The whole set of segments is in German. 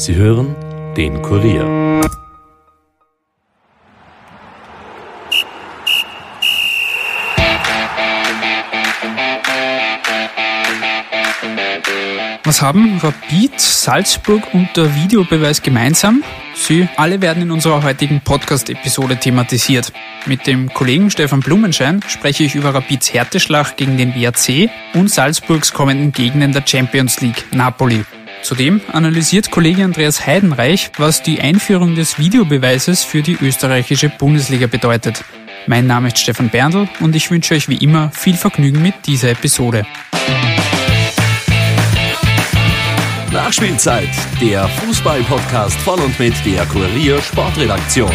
Sie hören den Kurier. Was haben Rapid, Salzburg und der Videobeweis gemeinsam? Sie alle werden in unserer heutigen Podcast-Episode thematisiert. Mit dem Kollegen Stefan Blumenschein spreche ich über Rapids Härteschlag gegen den WRC und Salzburgs kommenden Gegner in der Champions League, Napoli. Zudem analysiert Kollege Andreas Heidenreich, was die Einführung des Videobeweises für die österreichische Bundesliga bedeutet. Mein Name ist Stefan Berndl und ich wünsche euch wie immer viel Vergnügen mit dieser Episode. Nachspielzeit, der Fußball-Podcast von und mit der Kurier Sportredaktion.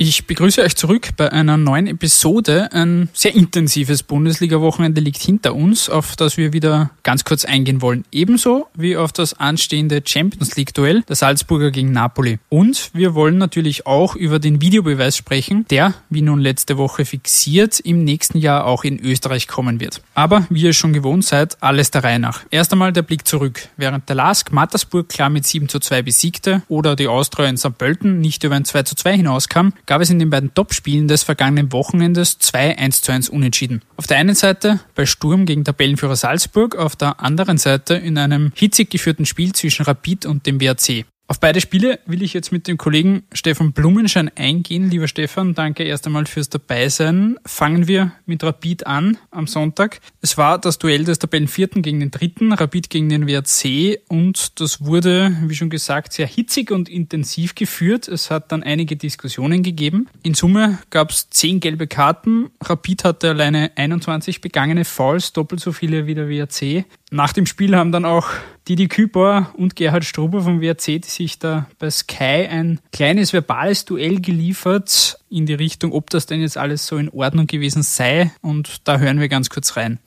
Ich begrüße euch zurück bei einer neuen Episode. Ein sehr intensives Bundesliga-Wochenende liegt hinter uns, auf das wir wieder ganz kurz eingehen wollen. Ebenso wie auf das anstehende Champions League-Duell der Salzburger gegen Napoli. Und wir wollen natürlich auch über den Videobeweis sprechen, der, wie nun letzte Woche fixiert, im nächsten Jahr auch in Österreich kommen wird. Aber wie ihr schon gewohnt seid, alles der Reihe nach. Erst einmal der Blick zurück. Während der LASK Mattersburg klar mit 7 zu 2 besiegte oder die Austria in St. Pölten nicht über ein 2 zu 2 hinauskam, gab es in den beiden Topspielen des vergangenen Wochenendes zwei 1 zu 1 Unentschieden. Auf der einen Seite bei Sturm gegen Tabellenführer Salzburg, auf der anderen Seite in einem hitzig geführten Spiel zwischen Rapid und dem WRC. Auf beide Spiele will ich jetzt mit dem Kollegen Stefan Blumenschein eingehen. Lieber Stefan, danke erst einmal fürs Dabeisein. Fangen wir mit Rapid an am Sonntag. Es war das Duell des Tabellenvierten gegen den Dritten, Rapid gegen den WRC und das wurde, wie schon gesagt, sehr hitzig und intensiv geführt. Es hat dann einige Diskussionen gegeben. In Summe gab es zehn gelbe Karten. Rapid hatte alleine 21 begangene Fouls, doppelt so viele wie der WRC. Nach dem Spiel haben dann auch Didi Küper und Gerhard Struber vom WRC sich da bei Sky ein kleines verbales Duell geliefert in die Richtung, ob das denn jetzt alles so in Ordnung gewesen sei. Und da hören wir ganz kurz rein.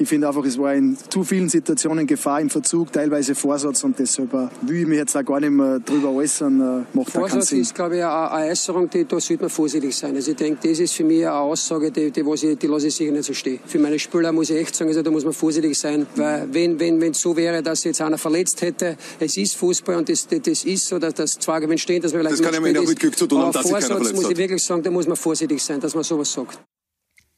Ich finde einfach, es war in zu vielen Situationen Gefahr im Verzug, teilweise Vorsatz und deshalb äh, will ich mich jetzt auch gar nicht mehr drüber äußern. Äh, macht Vorsatz ist, glaube ich, eine Äußerung, die, da sollte man vorsichtig sein. Also ich denke, das ist für mich eine Aussage, die, die, was ich, die lasse ich sicher nicht so stehen. Für meine Spieler muss ich echt sagen, also da muss man vorsichtig sein, weil wenn wenn wenn es so wäre, dass jetzt einer verletzt hätte, es ist Fußball und das, das, das ist so, dass das Zwar entstehen, dass man vielleicht Das kann ja mit Glück zu tun haben, dass Vorsatz muss ich wirklich sagen, da muss man vorsichtig sein, dass man sowas sagt.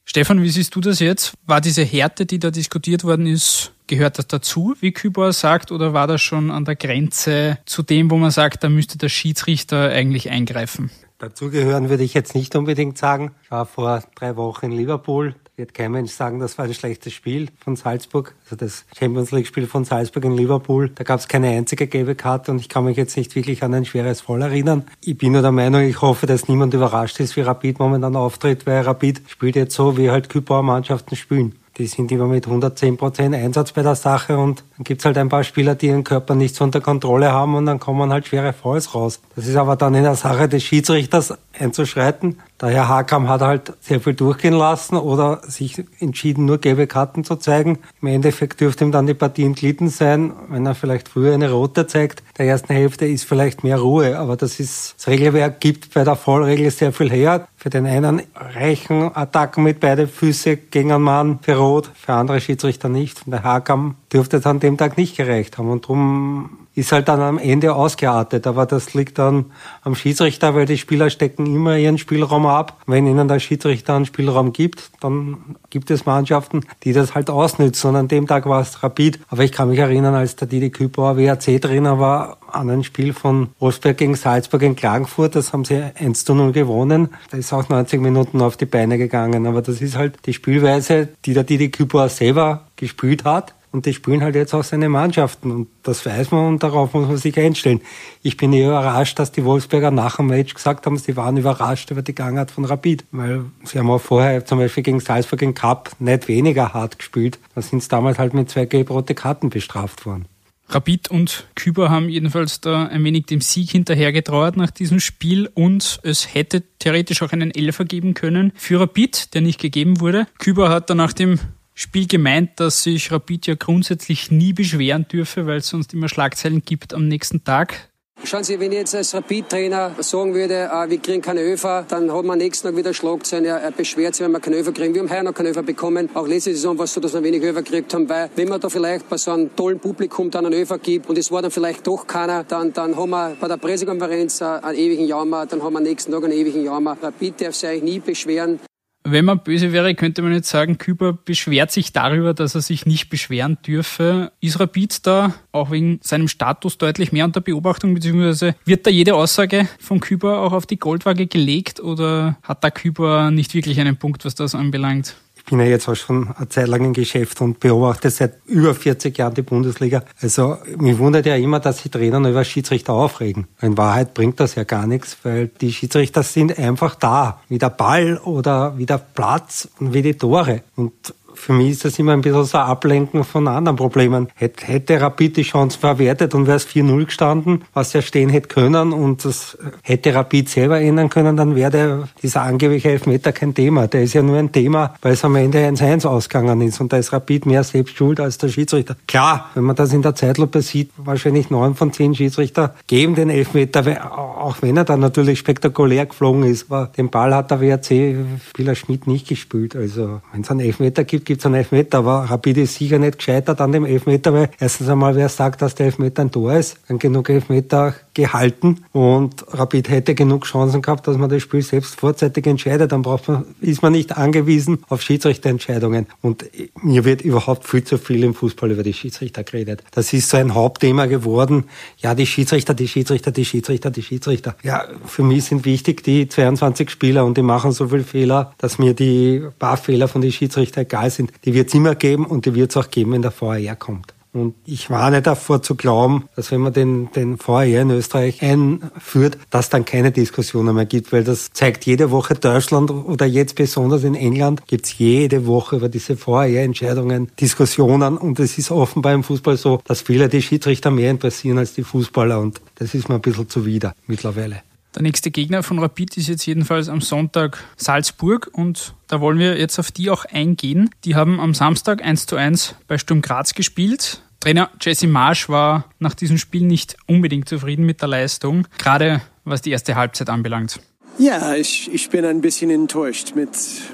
Stefan, wie siehst du das jetzt? War diese Härte, die da diskutiert worden ist, gehört das dazu, wie Kübauer sagt, oder war das schon an der Grenze zu dem, wo man sagt, da müsste der Schiedsrichter eigentlich eingreifen? Dazugehören würde ich jetzt nicht unbedingt sagen. Ich war vor drei Wochen in Liverpool wird kein Mensch sagen, das war ein schlechtes Spiel von Salzburg. Also das Champions League-Spiel von Salzburg in Liverpool. Da gab es keine einzige gelbe Karte und ich kann mich jetzt nicht wirklich an ein schweres Voll erinnern. Ich bin nur der Meinung, ich hoffe, dass niemand überrascht ist, wie Rapid momentan auftritt, weil Rapid spielt jetzt so, wie halt Kübauer Mannschaften spielen die sind immer mit 110 Prozent Einsatz bei der Sache und dann gibt's halt ein paar Spieler, die ihren Körper nicht so unter Kontrolle haben und dann kommen halt schwere Fouls raus. Das ist aber dann in der Sache des Schiedsrichters einzuschreiten. Der Herr Hakam hat halt sehr viel durchgehen lassen oder sich entschieden, nur gelbe Karten zu zeigen. Im Endeffekt dürfte ihm dann die Partie entglitten sein, wenn er vielleicht früher eine rote zeigt. Der ersten Hälfte ist vielleicht mehr Ruhe, aber das ist, das Regelwerk gibt bei der Vollregel sehr viel her. Für den einen reichen Attacken mit beide Füße gegen einen Mann für rot, für andere Schiedsrichter nicht. Und der Hakam dürfte es an dem Tag nicht gereicht haben und darum ist halt dann am Ende ausgeartet. Aber das liegt dann am Schiedsrichter, weil die Spieler stecken immer ihren Spielraum ab. Wenn ihnen der Schiedsrichter einen Spielraum gibt, dann gibt es Mannschaften, die das halt ausnützen. Und an dem Tag war es Rapid. Aber ich kann mich erinnern, als der Didi Kübauer WRC-Trainer war, an ein Spiel von Wolfsberg gegen Salzburg in Klagenfurt. Das haben sie 1 zu 0 gewonnen. Da ist auch 90 Minuten auf die Beine gegangen. Aber das ist halt die Spielweise, die der Didi Kübauer selber gespielt hat und die spielen halt jetzt auch seine Mannschaften und das weiß man und darauf muss man sich einstellen. Ich bin eher überrascht, dass die Wolfsberger nach dem Match gesagt haben, sie waren überrascht über die Gangart von Rapid, weil sie haben auch vorher zum Beispiel gegen Salzburg im Cup nicht weniger hart gespielt. Da sind sie damals halt mit zwei gelb-rote Karten bestraft worden. Rapid und Küber haben jedenfalls da ein wenig dem Sieg hinterhergetrauert nach diesem Spiel und es hätte theoretisch auch einen Elfer geben können für Rapid, der nicht gegeben wurde. Küber hat dann nach dem Spiel gemeint, dass sich Rapid ja grundsätzlich nie beschweren dürfe, weil es sonst immer Schlagzeilen gibt am nächsten Tag. Schauen Sie, wenn ich jetzt als Rapid-Trainer sagen würde, äh, wir kriegen keine Öfer, dann hat man nächsten Tag wieder Schlagzeilen, er, er beschwert sich, wenn wir keine Öfer kriegen. Wir haben heuer noch keine Öfer bekommen. Auch letzte Saison war es so, dass wir wenig Öfer gekriegt haben, weil wenn man da vielleicht bei so einem tollen Publikum dann einen Öfer gibt und es war dann vielleicht doch keiner, dann, dann haben wir bei der Pressekonferenz äh, einen ewigen Jammer, dann haben wir nächsten Tag einen ewigen Jammer. Rapid darf sich eigentlich nie beschweren. Wenn man böse wäre, könnte man jetzt sagen, Küber beschwert sich darüber, dass er sich nicht beschweren dürfe. Ist Rapid da auch wegen seinem Status deutlich mehr unter Beobachtung, beziehungsweise wird da jede Aussage von Küber auch auf die Goldwaage gelegt oder hat da Küber nicht wirklich einen Punkt, was das anbelangt? Bin ja jetzt auch schon eine Zeit lang im Geschäft und beobachte seit über 40 Jahren die Bundesliga. Also mich wundert ja immer, dass sich Trainer über Schiedsrichter aufregen. In Wahrheit bringt das ja gar nichts, weil die Schiedsrichter sind einfach da, wie der Ball oder wie der Platz und wie die Tore. Und für mich ist das immer ein bisschen so ein Ablenken von anderen Problemen. Hätte, hätte Rapid die Chance verwertet und wäre es 4-0 gestanden, was ja stehen hätte können und das hätte Rapid selber ändern können, dann wäre dieser angebliche Elfmeter kein Thema. Der ist ja nur ein Thema, weil es am Ende 1-1 ausgegangen ist und da ist Rapid mehr selbst schuld als der Schiedsrichter. Klar, wenn man das in der Zeitlupe sieht, wahrscheinlich neun von zehn Schiedsrichter geben den Elfmeter, auch wenn er dann natürlich spektakulär geflogen ist. Aber den Ball hat der WRC-Spieler Schmidt nicht gespielt. Also wenn es einen Elfmeter gibt, gibt es einen Elfmeter, aber Rapid ist sicher nicht gescheitert an dem Elfmeter, weil erstens einmal, wer sagt, dass der Elfmeter ein Tor ist, dann genug Elfmeter gehalten und Rapid hätte genug Chancen gehabt, dass man das Spiel selbst vorzeitig entscheidet. Dann braucht man, ist man nicht angewiesen auf Schiedsrichterentscheidungen. Und mir wird überhaupt viel zu viel im Fußball über die Schiedsrichter geredet. Das ist so ein Hauptthema geworden. Ja, die Schiedsrichter, die Schiedsrichter, die Schiedsrichter, die Schiedsrichter. Ja, für mich sind wichtig die 22 Spieler und die machen so viel Fehler, dass mir die paar Fehler von den Schiedsrichtern egal sind. Die wird es immer geben und die wird es auch geben, wenn der VAR kommt. Und ich warne davor zu glauben, dass wenn man den, den VAR in Österreich einführt, dass dann keine Diskussionen mehr gibt, weil das zeigt jede Woche Deutschland oder jetzt besonders in England gibt es jede Woche über diese VAR-Entscheidungen Diskussionen und es ist offenbar im Fußball so, dass viele die Schiedsrichter mehr interessieren als die Fußballer und das ist mir ein bisschen zuwider mittlerweile. Der nächste Gegner von Rapid ist jetzt jedenfalls am Sonntag Salzburg und da wollen wir jetzt auf die auch eingehen. Die haben am Samstag 1 zu 1 bei Sturm Graz gespielt. Trainer Jesse Marsch war nach diesem Spiel nicht unbedingt zufrieden mit der Leistung, gerade was die erste Halbzeit anbelangt. Ja, ich, ich bin ein bisschen enttäuscht mit,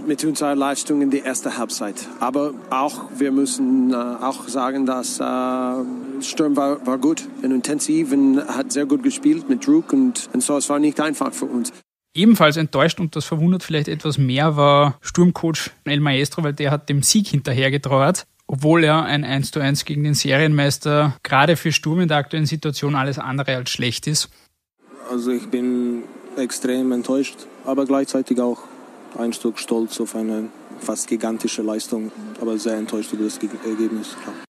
mit unserer Leistung in der ersten Halbzeit. Aber auch, wir müssen äh, auch sagen, dass äh, Sturm war, war gut und intensiv und hat sehr gut gespielt mit Druck und, und so, es war nicht einfach für uns. Ebenfalls enttäuscht und das verwundert vielleicht etwas mehr war Sturmcoach El Maestro, weil der hat dem Sieg hinterhergetrauert, obwohl er ein 1 zu 1 gegen den Serienmeister gerade für Sturm in der aktuellen Situation alles andere als schlecht ist. Also ich bin extrem enttäuscht, aber gleichzeitig auch ein Stück stolz auf eine fast gigantische Leistung, aber sehr enttäuscht über das Ergebnis. Klar.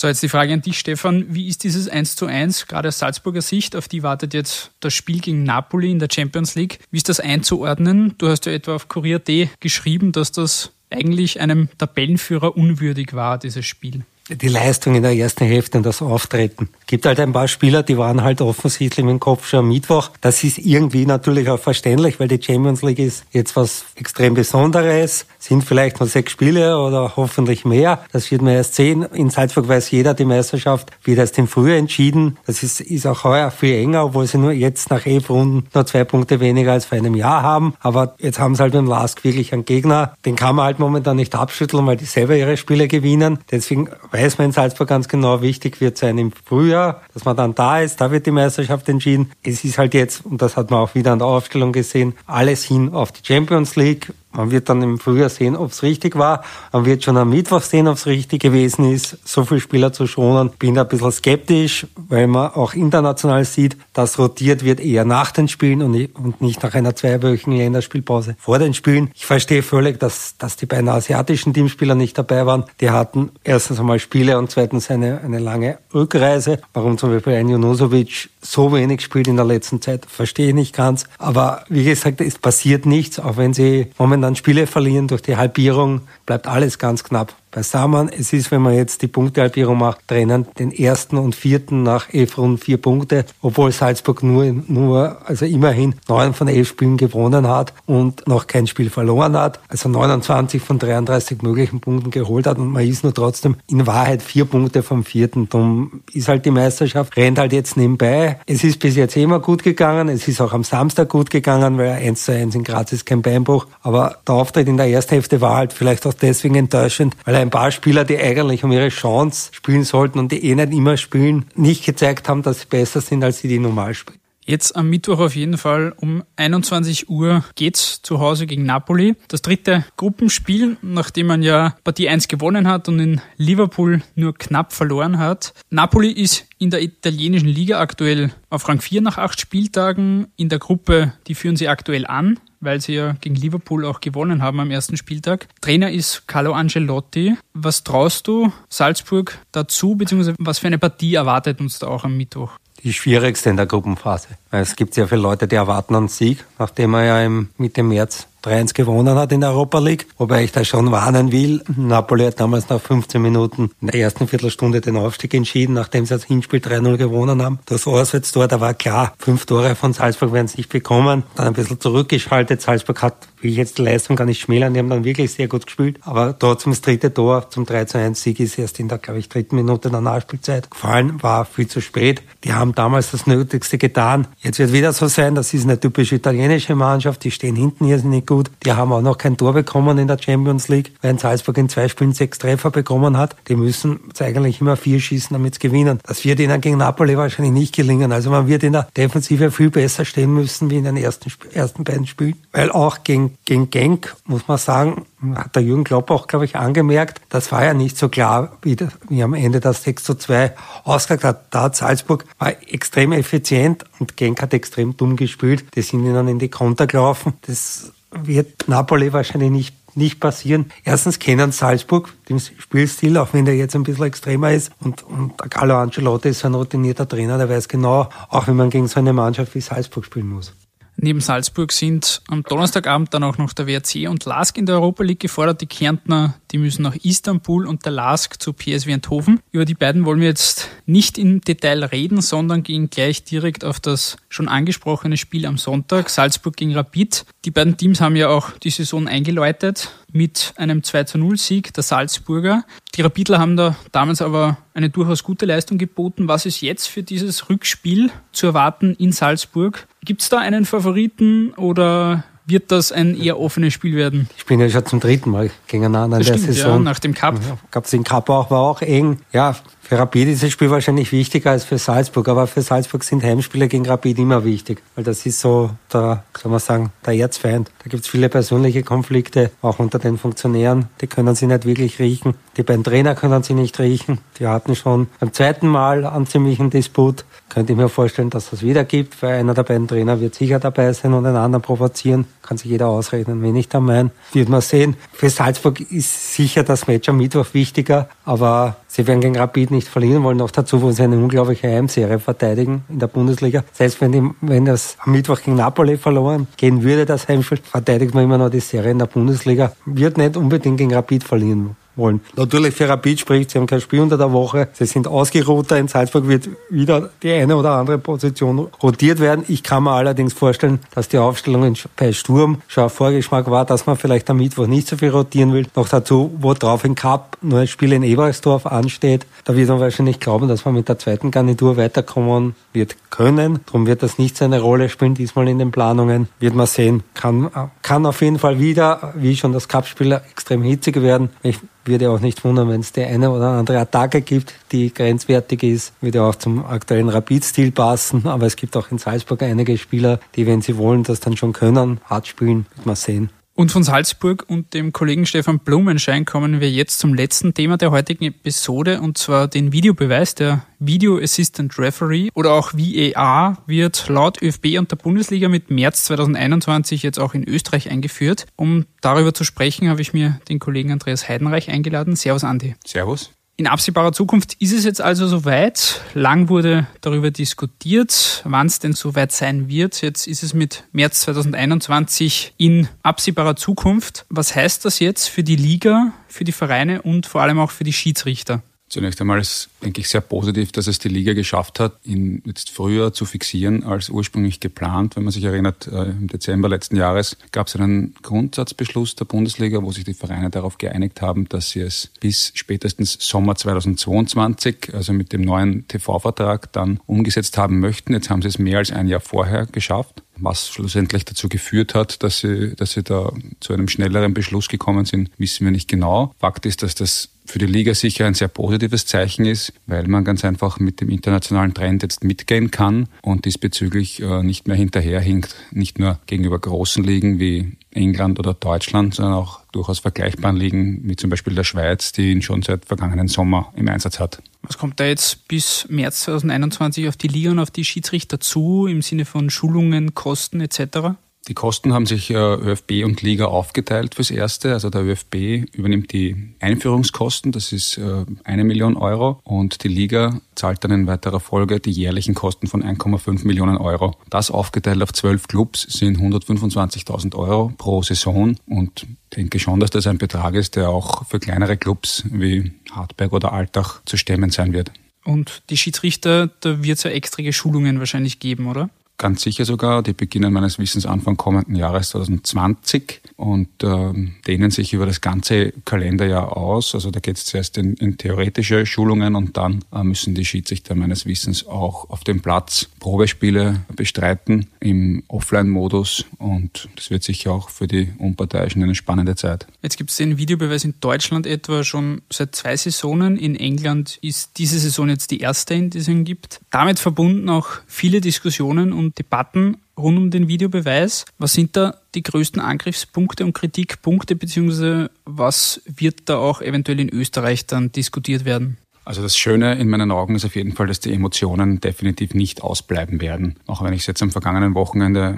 So, jetzt die Frage an dich, Stefan. Wie ist dieses 1 zu 1, gerade aus Salzburger Sicht? Auf die wartet jetzt das Spiel gegen Napoli in der Champions League. Wie ist das einzuordnen? Du hast ja etwa auf Kurier.d geschrieben, dass das eigentlich einem Tabellenführer unwürdig war, dieses Spiel die Leistung in der ersten Hälfte und das Auftreten. Gibt halt ein paar Spieler, die waren halt offensichtlich dem Kopf schon am Mittwoch. Das ist irgendwie natürlich auch verständlich, weil die Champions League ist jetzt was extrem Besonderes. Sind vielleicht nur sechs Spiele oder hoffentlich mehr. Das wird man erst sehen. In Salzburg weiß jeder, die Meisterschaft wird erst im Frühjahr entschieden. Das ist, ist auch heuer viel enger, obwohl sie nur jetzt nach elf Runden nur zwei Punkte weniger als vor einem Jahr haben. Aber jetzt haben sie halt mit dem Lask wirklich einen Gegner. Den kann man halt momentan nicht abschütteln, weil die selber ihre Spiele gewinnen. Deswegen weiß man in Salzburg ganz genau, wichtig wird sein im Frühjahr, dass man dann da ist, da wird die Meisterschaft entschieden. Es ist halt jetzt, und das hat man auch wieder an der Aufstellung gesehen, alles hin auf die Champions League. Man wird dann im Frühjahr sehen, ob es richtig war. Man wird schon am Mittwoch sehen, ob es richtig gewesen ist, so viele Spieler zu schonen. Bin da ein bisschen skeptisch, weil man auch international sieht, dass rotiert wird eher nach den Spielen und nicht nach einer zweiwöchigen Länderspielpause vor den Spielen. Ich verstehe völlig, dass, dass die beiden asiatischen Teamspieler nicht dabei waren. Die hatten erstens einmal Spiele und zweitens eine, eine lange Rückreise. Warum zum Beispiel ein Junosovic so wenig spielt in der letzten Zeit, verstehe ich nicht ganz. Aber wie gesagt, es passiert nichts, auch wenn sie momentan Spiele verlieren durch die Halbierung, bleibt alles ganz knapp. Beisammen. Es ist, wenn man jetzt die Punktehalbierung macht, trennen den ersten und vierten nach Runden vier Punkte, obwohl Salzburg nur, nur, also immerhin neun von elf Spielen gewonnen hat und noch kein Spiel verloren hat. Also 29 von 33 möglichen Punkten geholt hat und man ist nur trotzdem in Wahrheit vier Punkte vom vierten. Darum ist halt die Meisterschaft, rennt halt jetzt nebenbei. Es ist bis jetzt immer gut gegangen. Es ist auch am Samstag gut gegangen, weil 1 zu 1 in Graz ist kein Beinbruch. Aber der Auftritt in der ersten Hälfte war halt vielleicht auch deswegen enttäuschend, weil ein paar Spieler, die eigentlich um ihre Chance spielen sollten und die eh nicht immer spielen, nicht gezeigt haben, dass sie besser sind als die, die normal spielen. Jetzt am Mittwoch auf jeden Fall um 21 Uhr geht's zu Hause gegen Napoli. Das dritte Gruppenspiel, nachdem man ja Partie 1 gewonnen hat und in Liverpool nur knapp verloren hat. Napoli ist in der italienischen Liga aktuell auf Rang 4 nach acht Spieltagen. In der Gruppe, die führen sie aktuell an, weil sie ja gegen Liverpool auch gewonnen haben am ersten Spieltag. Trainer ist Carlo Angelotti. Was traust du Salzburg dazu, beziehungsweise was für eine Partie erwartet uns da auch am Mittwoch? die schwierigste in der Gruppenphase. Es gibt sehr viele Leute, die erwarten einen Sieg, nachdem er ja im Mitte März 3-1 gewonnen hat in der Europa League. Wobei ich da schon warnen will. Napoli hat damals nach 15 Minuten in der ersten Viertelstunde den Aufstieg entschieden, nachdem sie das Hinspiel 3-0 gewonnen haben. Das Auswärtstor, da war klar, fünf Tore von Salzburg werden sie nicht bekommen. Dann ein bisschen zurückgeschaltet. Salzburg hat, will ich jetzt die Leistung gar nicht schmälern, die haben dann wirklich sehr gut gespielt. Aber trotzdem das dritte Tor zum 3-1 Sieg ist erst in der, glaube ich, dritten Minute der Nachspielzeit gefallen, war viel zu spät. Die haben damals das Nötigste getan. Jetzt wird wieder so sein, das ist eine typische italienische Mannschaft, die stehen hinten hier nicht gut. Die haben auch noch kein Tor bekommen in der Champions League, weil Salzburg in zwei Spielen sechs Treffer bekommen hat. Die müssen eigentlich immer vier schießen, damit sie gewinnen. Das wird ihnen gegen Napoli wahrscheinlich nicht gelingen. Also man wird in der Defensive viel besser stehen müssen wie in den ersten, ersten beiden Spielen. Weil auch gegen, gegen Genk, muss man sagen, hat der Jürgen Klopp auch, glaube ich, angemerkt, das war ja nicht so klar, wie, wie am Ende das 6 zu 2 ausgesagt hat. Da hat Salzburg war extrem effizient und Genk hat extrem dumm gespielt. Die sind ihnen in die Konter gelaufen. Das wird Napoli wahrscheinlich nicht nicht passieren. Erstens kennen Salzburg den Spielstil, auch wenn der jetzt ein bisschen extremer ist. Und, und Carlo Ancelotti ist ein routinierter Trainer, der weiß genau, auch wenn man gegen so eine Mannschaft wie Salzburg spielen muss. Neben Salzburg sind am Donnerstagabend dann auch noch der WRC und LASK in der Europa League gefordert. Die Kärntner, die müssen nach Istanbul und der LASK zu PSV Eindhoven. Über die beiden wollen wir jetzt nicht im Detail reden, sondern gehen gleich direkt auf das schon angesprochene Spiel am Sonntag, Salzburg gegen Rapid. Die beiden Teams haben ja auch die Saison eingeläutet mit einem 2 zu 0 Sieg der Salzburger. Die Rapidler haben da damals aber eine durchaus gute Leistung geboten. Was ist jetzt für dieses Rückspiel zu erwarten in Salzburg? Gibt es da einen Favoriten oder wird das ein eher offenes Spiel werden? Ich bin ja schon zum dritten Mal gegeneinander in der stimmt, Saison. Ja, nach dem Cup. Gab es den Cup auch, war auch eng. Ja, für Rapid ist das Spiel wahrscheinlich wichtiger als für Salzburg, aber für Salzburg sind Heimspiele gegen Rapid immer wichtig, weil das ist so der, soll man sagen, der Erzfeind. Da gibt es viele persönliche Konflikte, auch unter den Funktionären, die können sie nicht wirklich riechen. Die beiden Trainer können sie nicht riechen. Die hatten schon beim zweiten Mal einen ziemlichen Disput. Könnte ich mir vorstellen, dass das wieder gibt, weil einer der beiden Trainer wird sicher dabei sein und den anderen provozieren. Kann sich jeder ausrechnen, wen ich da meine. Wird man sehen. Für Salzburg ist sicher das Match am Mittwoch wichtiger, aber sie werden gegen Rapid nicht verlieren wollen. Noch dazu wollen sie eine unglaubliche Heimserie verteidigen in der Bundesliga. Selbst wenn, die, wenn das am Mittwoch gegen Napoli verloren gehen würde, das Heimspiel, verteidigt man immer noch die Serie in der Bundesliga. Wird nicht unbedingt gegen Rapid verlieren wollen. Natürlich für Rapid spricht, sie haben kein Spiel unter der Woche, sie sind ausgeruhter, in Salzburg wird wieder die eine oder andere Position rotiert werden. Ich kann mir allerdings vorstellen, dass die Aufstellung bei Sturm schon ein Vorgeschmack war, dass man vielleicht am Mittwoch nicht so viel rotieren will. Noch dazu, wo drauf im Cup nur ein Spiel in Ebersdorf ansteht, da wird man wahrscheinlich glauben, dass man mit der zweiten Garnitur weiterkommen wird können. Darum wird das nicht seine Rolle spielen, diesmal in den Planungen. Wird man sehen. Kann, kann auf jeden Fall wieder, wie schon das Cup-Spiel, extrem hitzig werden. Ich würde auch nicht wundern, wenn es die eine oder andere Attacke gibt, die grenzwertig ist. Würde auch zum aktuellen Rapid-Stil passen. Aber es gibt auch in Salzburg einige Spieler, die, wenn sie wollen, das dann schon können, hart spielen. Wird man sehen. Und von Salzburg und dem Kollegen Stefan Blumenschein kommen wir jetzt zum letzten Thema der heutigen Episode und zwar den Videobeweis. Der Video Assistant Referee oder auch VAR wird laut ÖFB und der Bundesliga mit März 2021 jetzt auch in Österreich eingeführt. Um darüber zu sprechen, habe ich mir den Kollegen Andreas Heidenreich eingeladen. Servus Andi. Servus. In absehbarer Zukunft ist es jetzt also soweit. Lang wurde darüber diskutiert, wann es denn soweit sein wird. Jetzt ist es mit März 2021 in absehbarer Zukunft. Was heißt das jetzt für die Liga, für die Vereine und vor allem auch für die Schiedsrichter? Zunächst einmal ist, denke ich, sehr positiv, dass es die Liga geschafft hat, ihn jetzt früher zu fixieren als ursprünglich geplant. Wenn man sich erinnert, äh, im Dezember letzten Jahres gab es einen Grundsatzbeschluss der Bundesliga, wo sich die Vereine darauf geeinigt haben, dass sie es bis spätestens Sommer 2022, also mit dem neuen TV-Vertrag, dann umgesetzt haben möchten. Jetzt haben sie es mehr als ein Jahr vorher geschafft was schlussendlich dazu geführt hat, dass sie, dass sie da zu einem schnelleren Beschluss gekommen sind, wissen wir nicht genau. Fakt ist, dass das für die Liga sicher ein sehr positives Zeichen ist, weil man ganz einfach mit dem internationalen Trend jetzt mitgehen kann und diesbezüglich äh, nicht mehr hinterherhinkt, nicht nur gegenüber großen Ligen wie England oder Deutschland, sondern auch durchaus vergleichbaren Ligen wie zum Beispiel der Schweiz, die ihn schon seit vergangenen Sommer im Einsatz hat. Was kommt da jetzt bis März 2021 auf die Liga und auf die Schiedsrichter zu im Sinne von Schulungen, Kosten etc.? Die Kosten haben sich äh, ÖFB und Liga aufgeteilt fürs Erste. Also der ÖFB übernimmt die Einführungskosten, das ist äh, eine Million Euro. Und die Liga zahlt dann in weiterer Folge die jährlichen Kosten von 1,5 Millionen Euro. Das aufgeteilt auf zwölf Clubs sind 125.000 Euro pro Saison. Und denke schon, dass das ein Betrag ist, der auch für kleinere Clubs wie Hartberg oder Altach zu stemmen sein wird. Und die Schiedsrichter, da wird es ja extra Schulungen wahrscheinlich geben, oder? Ganz sicher sogar. Die beginnen meines Wissens Anfang kommenden Jahres 2020 und äh, dehnen sich über das ganze Kalenderjahr aus. Also da geht es zuerst in, in, theoretische Schulungen und dann äh, müssen die Schiedsrichter meines Wissens auch auf dem Platz Probespiele bestreiten im Offline-Modus und das wird sicher auch für die Unparteiischen eine spannende Zeit. Jetzt gibt es den Videobeweis in Deutschland etwa schon seit zwei Saisonen. In England ist diese Saison jetzt die erste, in die es ihn gibt. Damit verbunden auch viele Diskussionen Debatten rund um den Videobeweis. Was sind da die größten Angriffspunkte und Kritikpunkte, beziehungsweise was wird da auch eventuell in Österreich dann diskutiert werden? Also das Schöne in meinen Augen ist auf jeden Fall, dass die Emotionen definitiv nicht ausbleiben werden. Auch wenn ich es jetzt am vergangenen Wochenende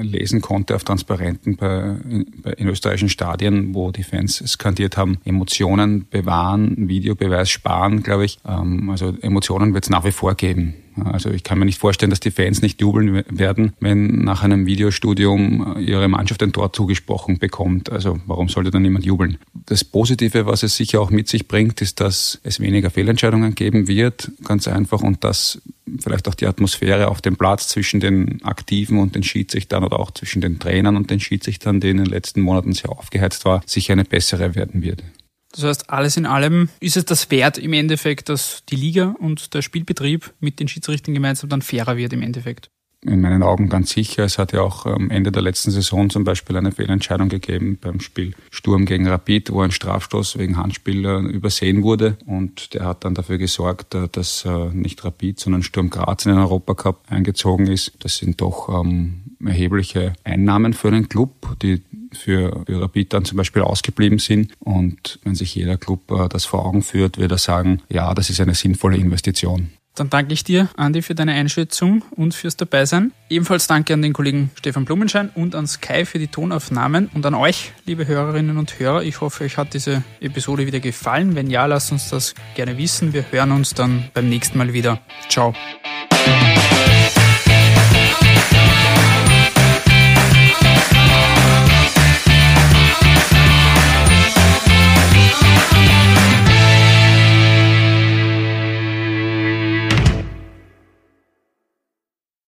lesen konnte auf Transparenten bei, in österreichischen Stadien, wo die Fans skandiert haben, Emotionen bewahren, Videobeweis sparen, glaube ich. Ähm, also Emotionen wird es nach wie vor geben. Also ich kann mir nicht vorstellen, dass die Fans nicht jubeln werden, wenn nach einem Videostudium ihre Mannschaft ein Tor zugesprochen bekommt. Also warum sollte dann niemand jubeln? Das Positive, was es sicher auch mit sich bringt, ist, dass es weniger Fehlentscheidungen geben wird, ganz einfach, und dass vielleicht auch die Atmosphäre auf dem Platz zwischen den Aktiven und den Schiedsrichtern oder auch zwischen den Trainern und den Schiedsrichtern, die in den letzten Monaten sehr aufgeheizt war, sicher eine bessere werden wird. Das heißt, alles in allem ist es das wert im Endeffekt, dass die Liga und der Spielbetrieb mit den Schiedsrichtern gemeinsam dann fairer wird im Endeffekt. In meinen Augen ganz sicher. Es hat ja auch am Ende der letzten Saison zum Beispiel eine Fehlentscheidung gegeben beim Spiel Sturm gegen Rapid, wo ein Strafstoß wegen Handspiel übersehen wurde. Und der hat dann dafür gesorgt, äh, dass äh, nicht Rapid, sondern Sturm Graz in den Europacup eingezogen ist. Das sind doch ähm, erhebliche Einnahmen für einen Club, die für, für Rapid dann zum Beispiel ausgeblieben sind. Und wenn sich jeder Club äh, das vor Augen führt, wird er sagen, ja, das ist eine sinnvolle Investition. Dann danke ich dir, Andi, für deine Einschätzung und fürs Dabeisein. Ebenfalls danke an den Kollegen Stefan Blumenschein und an Sky für die Tonaufnahmen und an euch, liebe Hörerinnen und Hörer. Ich hoffe, euch hat diese Episode wieder gefallen. Wenn ja, lasst uns das gerne wissen. Wir hören uns dann beim nächsten Mal wieder. Ciao.